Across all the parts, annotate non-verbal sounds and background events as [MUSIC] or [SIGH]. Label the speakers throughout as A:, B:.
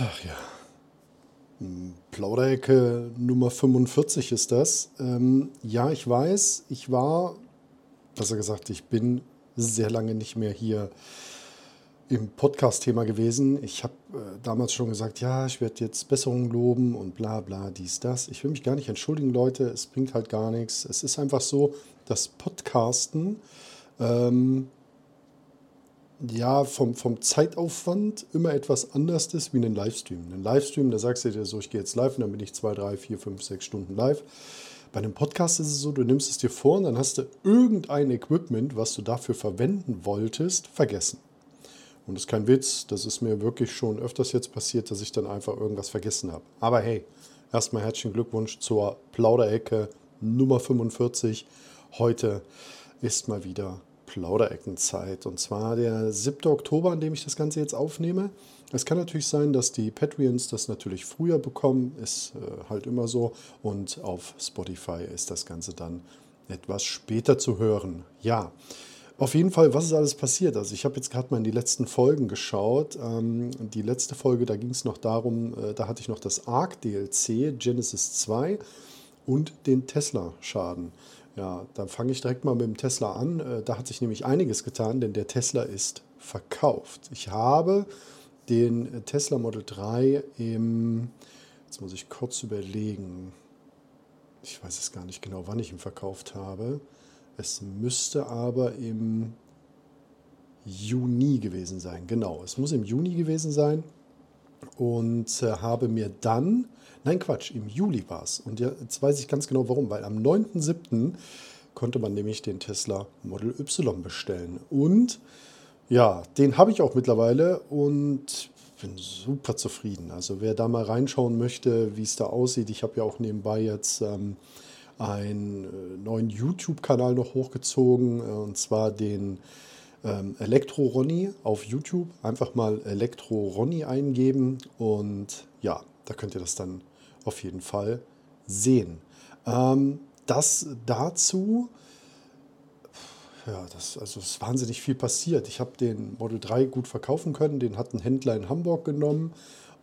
A: Ach ja. Plauderecke Nummer 45 ist das. Ähm, ja, ich weiß, ich war, besser gesagt, ich bin sehr lange nicht mehr hier im Podcast-Thema gewesen. Ich habe äh, damals schon gesagt, ja, ich werde jetzt Besserungen loben und bla bla, dies, das. Ich will mich gar nicht entschuldigen, Leute. Es bringt halt gar nichts. Es ist einfach so, dass Podcasten ähm, ja vom, vom Zeitaufwand immer etwas anders ist wie ein Livestream. Ein Livestream, da sagst du dir so, ich gehe jetzt live und dann bin ich zwei, drei, vier, fünf, sechs Stunden live. Bei einem Podcast ist es so, du nimmst es dir vor und dann hast du irgendein Equipment, was du dafür verwenden wolltest, vergessen. Und das ist kein Witz, das ist mir wirklich schon öfters jetzt passiert, dass ich dann einfach irgendwas vergessen habe. Aber hey, erstmal herzlichen Glückwunsch zur Plauderecke Nummer 45. Heute ist mal wieder Plaudereckenzeit. Und zwar der 7. Oktober, an dem ich das Ganze jetzt aufnehme. Es kann natürlich sein, dass die Patreons das natürlich früher bekommen, ist äh, halt immer so. Und auf Spotify ist das Ganze dann etwas später zu hören. Ja, auf jeden Fall, was ist alles passiert? Also ich habe jetzt gerade mal in die letzten Folgen geschaut. Ähm, die letzte Folge, da ging es noch darum, äh, da hatte ich noch das Arc DLC, Genesis 2 und den Tesla-Schaden. Ja, dann fange ich direkt mal mit dem Tesla an. Äh, da hat sich nämlich einiges getan, denn der Tesla ist verkauft. Ich habe den Tesla Model 3 im, jetzt muss ich kurz überlegen, ich weiß es gar nicht genau, wann ich ihn verkauft habe. Es müsste aber im Juni gewesen sein. Genau, es muss im Juni gewesen sein. Und äh, habe mir dann, nein Quatsch, im Juli war es. Und jetzt weiß ich ganz genau warum, weil am 9.7. konnte man nämlich den Tesla Model Y bestellen. Und ja, den habe ich auch mittlerweile und bin super zufrieden. Also wer da mal reinschauen möchte, wie es da aussieht, ich habe ja auch nebenbei jetzt ähm, einen äh, neuen YouTube-Kanal noch hochgezogen, äh, und zwar den ähm, Elektro Ronny auf YouTube. Einfach mal Elektro Ronny eingeben und ja, da könnt ihr das dann auf jeden Fall sehen. Ähm, das dazu, ja, das, also ist wahnsinnig viel passiert. Ich habe den Model 3 gut verkaufen können, den hat ein Händler in Hamburg genommen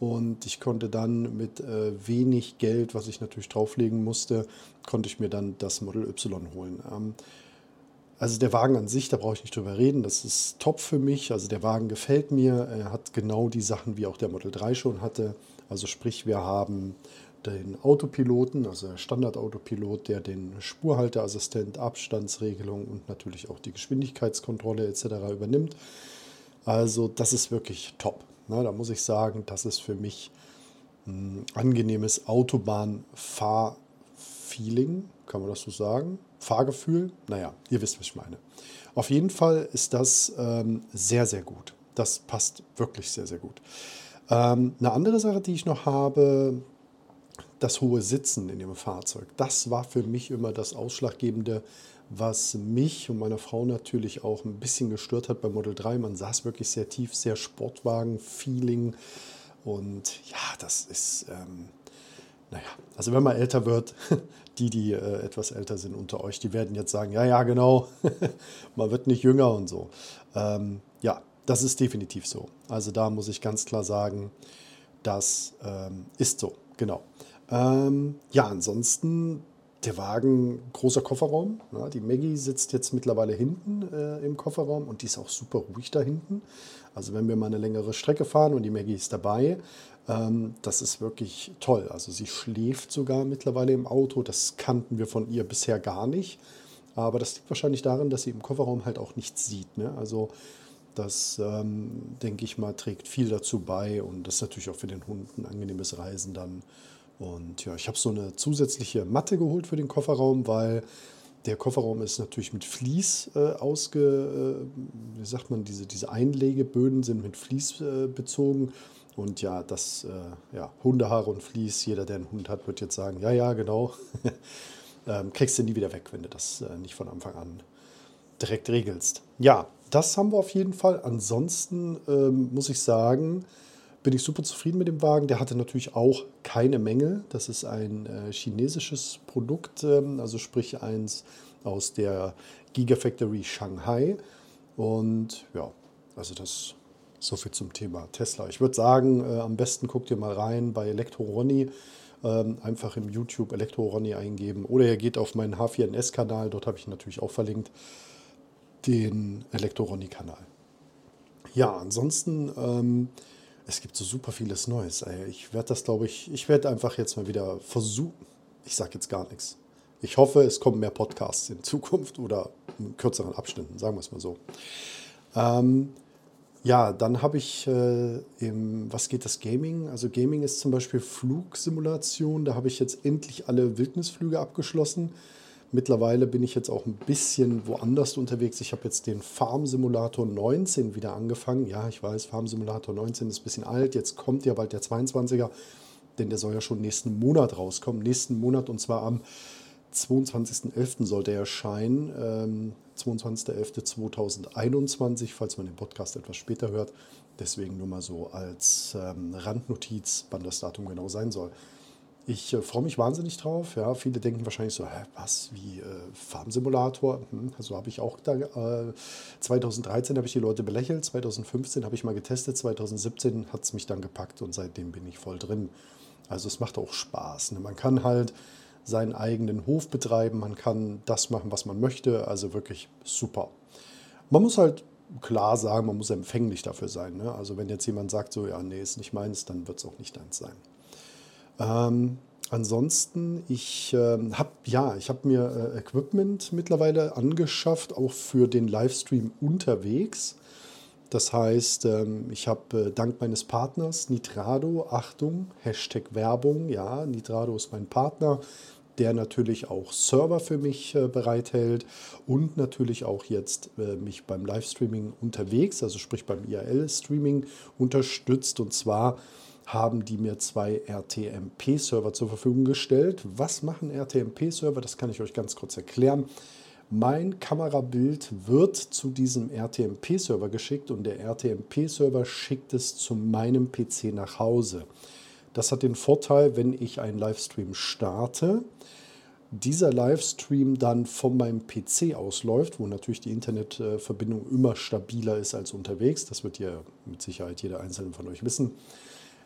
A: und ich konnte dann mit äh, wenig Geld, was ich natürlich drauflegen musste, konnte ich mir dann das Model Y holen. Ähm, also der Wagen an sich, da brauche ich nicht drüber reden, das ist top für mich. Also der Wagen gefällt mir, er hat genau die Sachen, wie auch der Model 3 schon hatte. Also sprich, wir haben den Autopiloten, also der Standardautopilot, der den Spurhalteassistent, Abstandsregelung und natürlich auch die Geschwindigkeitskontrolle etc. übernimmt. Also das ist wirklich top. Na, da muss ich sagen, das ist für mich ein angenehmes Autobahnfahrfeeling, kann man das so sagen? Fahrgefühl? Naja, ihr wisst, was ich meine. Auf jeden Fall ist das ähm, sehr, sehr gut. Das passt wirklich sehr, sehr gut. Ähm, eine andere Sache, die ich noch habe, das hohe Sitzen in dem Fahrzeug. Das war für mich immer das Ausschlaggebende, was mich und meine Frau natürlich auch ein bisschen gestört hat beim Model 3. Man saß wirklich sehr tief, sehr Sportwagen-Feeling. Und ja, das ist, ähm, naja, also wenn man älter wird, [LAUGHS] die, die äh, etwas älter sind unter euch, die werden jetzt sagen, ja, ja, genau, [LAUGHS] man wird nicht jünger und so. Ähm, ja, das ist definitiv so. Also da muss ich ganz klar sagen, das ähm, ist so, genau. Ähm, ja, ansonsten der Wagen, großer Kofferraum. Ja, die Maggie sitzt jetzt mittlerweile hinten äh, im Kofferraum und die ist auch super ruhig da hinten. Also wenn wir mal eine längere Strecke fahren und die Maggie ist dabei, das ist wirklich toll. Also sie schläft sogar mittlerweile im Auto. Das kannten wir von ihr bisher gar nicht. Aber das liegt wahrscheinlich daran, dass sie im Kofferraum halt auch nichts sieht. Ne? Also das, ähm, denke ich mal, trägt viel dazu bei und das ist natürlich auch für den Hund ein angenehmes Reisen dann. Und ja, ich habe so eine zusätzliche Matte geholt für den Kofferraum, weil der Kofferraum ist natürlich mit Vlies äh, ausge, äh, wie sagt man, diese, diese Einlegeböden sind mit Vlies äh, bezogen. Und ja, das, äh, ja, Hundehaare und Vlies, jeder, der einen Hund hat, wird jetzt sagen, ja, ja, genau. [LAUGHS] ähm, kriegst du nie wieder weg, wenn du das äh, nicht von Anfang an direkt regelst. Ja, das haben wir auf jeden Fall. Ansonsten ähm, muss ich sagen, bin ich super zufrieden mit dem Wagen. Der hatte natürlich auch keine Mängel. Das ist ein äh, chinesisches Produkt, ähm, also sprich eins aus der Gigafactory Shanghai. Und ja, also das So viel zum Thema Tesla. Ich würde sagen, äh, am besten guckt ihr mal rein bei Elektro Ronny. Ähm, einfach im YouTube Elektro Ronny eingeben. Oder ihr geht auf meinen H4NS-Kanal, dort habe ich natürlich auch verlinkt, den Elektro Ronny-Kanal. Ja, ansonsten, ähm, es gibt so super vieles Neues. Ich werde das, glaube ich, ich werde einfach jetzt mal wieder versuchen. Ich sage jetzt gar nichts. Ich hoffe, es kommen mehr Podcasts in Zukunft oder in kürzeren Abschnitten, sagen wir es mal so. Ähm, ja, dann habe ich äh, im, was geht das Gaming? Also Gaming ist zum Beispiel Flugsimulation. Da habe ich jetzt endlich alle Wildnisflüge abgeschlossen. Mittlerweile bin ich jetzt auch ein bisschen woanders unterwegs. Ich habe jetzt den Farm Simulator 19 wieder angefangen. Ja, ich weiß, Farm Simulator 19 ist ein bisschen alt. Jetzt kommt ja bald der 22er, denn der soll ja schon nächsten Monat rauskommen. Nächsten Monat und zwar am 22.11. sollte er erscheinen. Ähm, 22.11.2021, falls man den Podcast etwas später hört. Deswegen nur mal so als ähm, Randnotiz, wann das Datum genau sein soll. Ich äh, freue mich wahnsinnig drauf. Ja, viele denken wahrscheinlich so, hä, was, wie äh, Farmsimulator? Hm, also habe ich auch da, äh, 2013 habe ich die Leute belächelt, 2015 habe ich mal getestet, 2017 hat es mich dann gepackt und seitdem bin ich voll drin. Also es macht auch Spaß. Ne? Man kann halt seinen eigenen Hof betreiben, man kann das machen, was man möchte. Also wirklich super. Man muss halt klar sagen, man muss empfänglich dafür sein. Ne? Also wenn jetzt jemand sagt, so ja, nee, ist nicht meins, dann wird es auch nicht deins sein. Ähm, ansonsten, ich äh, habe ja, ich habe mir äh, Equipment mittlerweile angeschafft, auch für den Livestream unterwegs. Das heißt, ähm, ich habe äh, dank meines Partners Nitrado, Achtung, Hashtag Werbung, ja, Nitrado ist mein Partner, der natürlich auch Server für mich äh, bereithält und natürlich auch jetzt äh, mich beim Livestreaming unterwegs, also sprich beim IRL-Streaming unterstützt. Und zwar haben die mir zwei RTMP-Server zur Verfügung gestellt. Was machen RTMP-Server? Das kann ich euch ganz kurz erklären. Mein Kamerabild wird zu diesem RTMP-Server geschickt und der RTMP-Server schickt es zu meinem PC nach Hause. Das hat den Vorteil, wenn ich einen Livestream starte, dieser Livestream dann von meinem PC ausläuft, wo natürlich die Internetverbindung immer stabiler ist als unterwegs. Das wird ja mit Sicherheit jeder einzelne von euch wissen.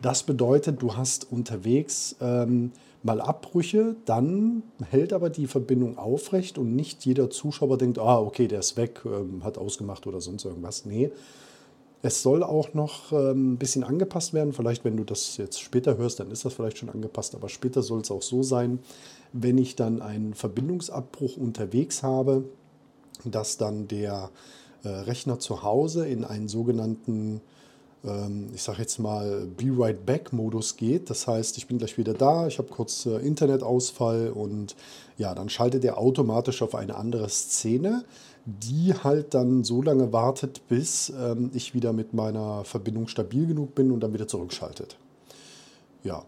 A: Das bedeutet, du hast unterwegs ähm, mal Abbrüche, dann hält aber die Verbindung aufrecht und nicht jeder Zuschauer denkt, ah, okay, der ist weg, ähm, hat ausgemacht oder sonst irgendwas. Nee, es soll auch noch ähm, ein bisschen angepasst werden. Vielleicht, wenn du das jetzt später hörst, dann ist das vielleicht schon angepasst, aber später soll es auch so sein, wenn ich dann einen Verbindungsabbruch unterwegs habe, dass dann der äh, Rechner zu Hause in einen sogenannten ich sage jetzt mal, Be Right Back-Modus geht. Das heißt, ich bin gleich wieder da, ich habe kurz äh, Internetausfall und ja, dann schaltet er automatisch auf eine andere Szene, die halt dann so lange wartet, bis ähm, ich wieder mit meiner Verbindung stabil genug bin und dann wieder zurückschaltet. Ja,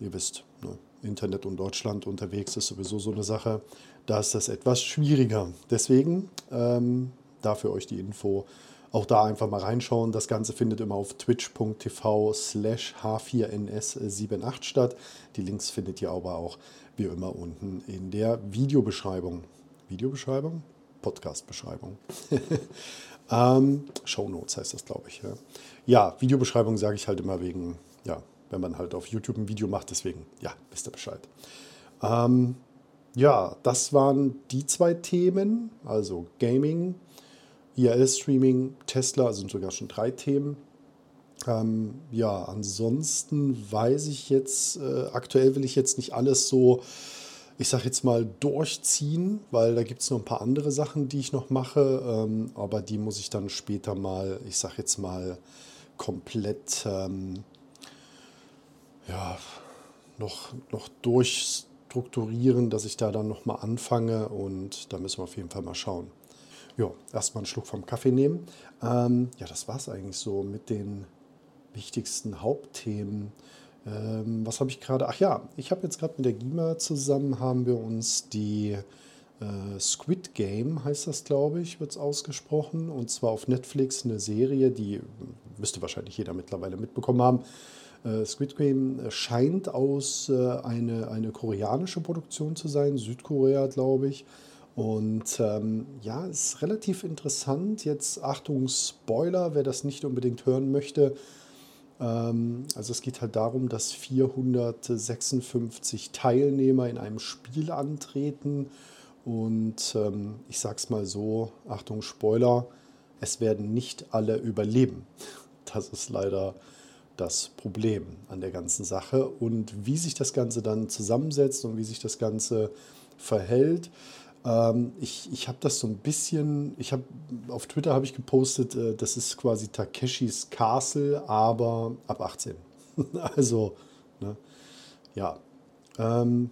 A: ihr wisst, ne? Internet und Deutschland unterwegs ist sowieso so eine Sache. Da ist das etwas schwieriger. Deswegen ähm, dafür euch die Info. Auch da einfach mal reinschauen. Das Ganze findet immer auf twitch.tv slash h4ns78 statt. Die Links findet ihr aber auch wie immer unten in der Videobeschreibung. Videobeschreibung? Podcast-Beschreibung. [LAUGHS] ähm, Show Notes heißt das, glaube ich. Ja, ja Videobeschreibung sage ich halt immer wegen, ja, wenn man halt auf YouTube ein Video macht, deswegen, ja, wisst ihr Bescheid. Ähm, ja, das waren die zwei Themen, also Gaming, IRL-Streaming, Tesla sind sogar schon drei Themen. Ähm, ja, ansonsten weiß ich jetzt, äh, aktuell will ich jetzt nicht alles so, ich sag jetzt mal, durchziehen, weil da gibt es noch ein paar andere Sachen, die ich noch mache, ähm, aber die muss ich dann später mal, ich sag jetzt mal, komplett ähm, ja, noch, noch durchstrukturieren, dass ich da dann nochmal anfange und da müssen wir auf jeden Fall mal schauen. Ja, erstmal einen Schluck vom Kaffee nehmen. Ähm, ja, das war es eigentlich so mit den wichtigsten Hauptthemen. Ähm, was habe ich gerade? Ach ja, ich habe jetzt gerade mit der GIMA zusammen, haben wir uns die äh, Squid Game, heißt das glaube ich, wird es ausgesprochen. Und zwar auf Netflix eine Serie, die müsste wahrscheinlich jeder mittlerweile mitbekommen haben. Äh, Squid Game scheint aus äh, eine, eine koreanische Produktion zu sein, Südkorea glaube ich. Und ähm, ja, ist relativ interessant. Jetzt Achtung, Spoiler, wer das nicht unbedingt hören möchte. Ähm, also es geht halt darum, dass 456 Teilnehmer in einem Spiel antreten. Und ähm, ich sag's mal so, Achtung, Spoiler, es werden nicht alle überleben. Das ist leider das Problem an der ganzen Sache. Und wie sich das Ganze dann zusammensetzt und wie sich das Ganze verhält, ähm, ich ich habe das so ein bisschen, ich habe auf Twitter habe ich gepostet, äh, das ist quasi Takeshis Castle, aber ab 18. [LAUGHS] also, ne, ja. Ähm,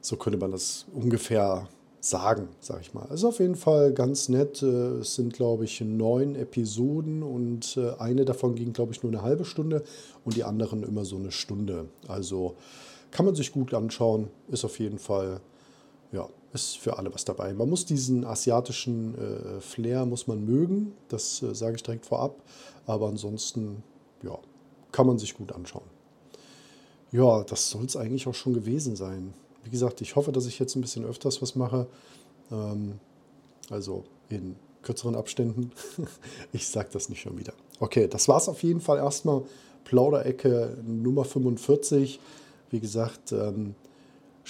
A: so könnte man das ungefähr sagen, sage ich mal. Also auf jeden Fall ganz nett. Äh, es sind, glaube ich, neun Episoden und äh, eine davon ging, glaube ich, nur eine halbe Stunde und die anderen immer so eine Stunde. Also kann man sich gut anschauen. Ist auf jeden Fall, ja, ist für alle was dabei. Man muss diesen asiatischen äh, Flair muss man mögen, das äh, sage ich direkt vorab. Aber ansonsten, ja, kann man sich gut anschauen. Ja, das soll es eigentlich auch schon gewesen sein. Wie gesagt, ich hoffe, dass ich jetzt ein bisschen öfters was mache. Ähm, also in kürzeren Abständen. [LAUGHS] ich sage das nicht schon wieder. Okay, das war es auf jeden Fall erstmal. Plauderecke Nummer 45. Wie gesagt, ähm,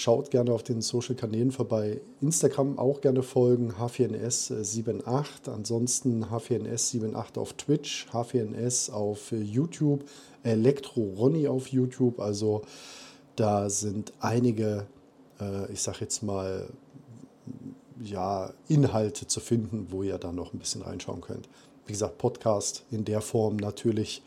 A: schaut gerne auf den Social Kanälen vorbei. Instagram auch gerne folgen, H4NS78. Ansonsten H4NS78 auf Twitch, H4NS auf YouTube, Elektro Ronny auf YouTube. Also da sind einige äh, ich sage jetzt mal, ja, Inhalte zu finden, wo ihr da noch ein bisschen reinschauen könnt. Wie gesagt, Podcast in der Form natürlich.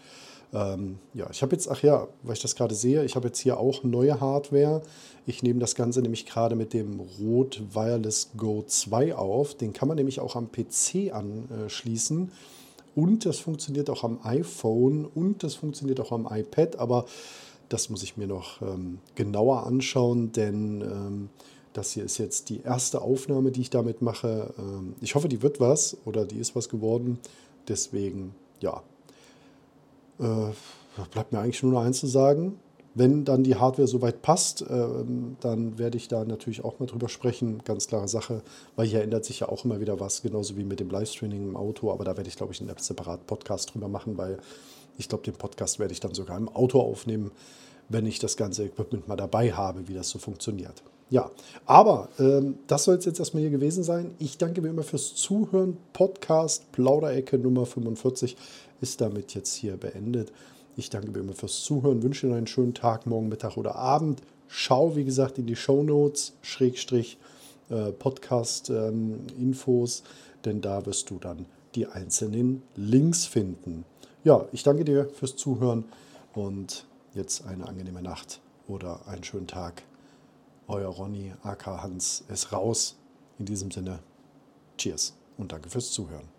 A: Ähm, ja, ich habe jetzt, ach ja, weil ich das gerade sehe, ich habe jetzt hier auch neue Hardware. Ich nehme das Ganze nämlich gerade mit dem Rode Wireless Go 2 auf. Den kann man nämlich auch am PC anschließen. Und das funktioniert auch am iPhone und das funktioniert auch am iPad. Aber das muss ich mir noch ähm, genauer anschauen, denn ähm, das hier ist jetzt die erste Aufnahme, die ich damit mache. Ähm, ich hoffe, die wird was oder die ist was geworden. Deswegen, ja, äh, bleibt mir eigentlich nur noch eins zu sagen. Wenn dann die Hardware soweit passt, äh, dann werde ich da natürlich auch mal drüber sprechen. Ganz klare Sache, weil hier ändert sich ja auch immer wieder was, genauso wie mit dem Livestreaming im Auto. Aber da werde ich, glaube ich, einen separaten Podcast drüber machen, weil ich glaube, den Podcast werde ich dann sogar im Auto aufnehmen, wenn ich das ganze Equipment mal dabei habe, wie das so funktioniert. Ja, aber ähm, das soll es jetzt erstmal hier gewesen sein. Ich danke wie immer fürs Zuhören. Podcast Plauderecke Nummer 45 ist damit jetzt hier beendet. Ich danke wie immer fürs Zuhören, wünsche Ihnen einen schönen Tag, morgen, Mittag oder Abend. Schau, wie gesagt, in die Show Notes, Schrägstrich, äh, Podcast-Infos, ähm, denn da wirst du dann die einzelnen Links finden. Ja, ich danke dir fürs Zuhören und jetzt eine angenehme Nacht oder einen schönen Tag. Euer Ronny, AK Hans, ist raus. In diesem Sinne, Cheers und danke fürs Zuhören.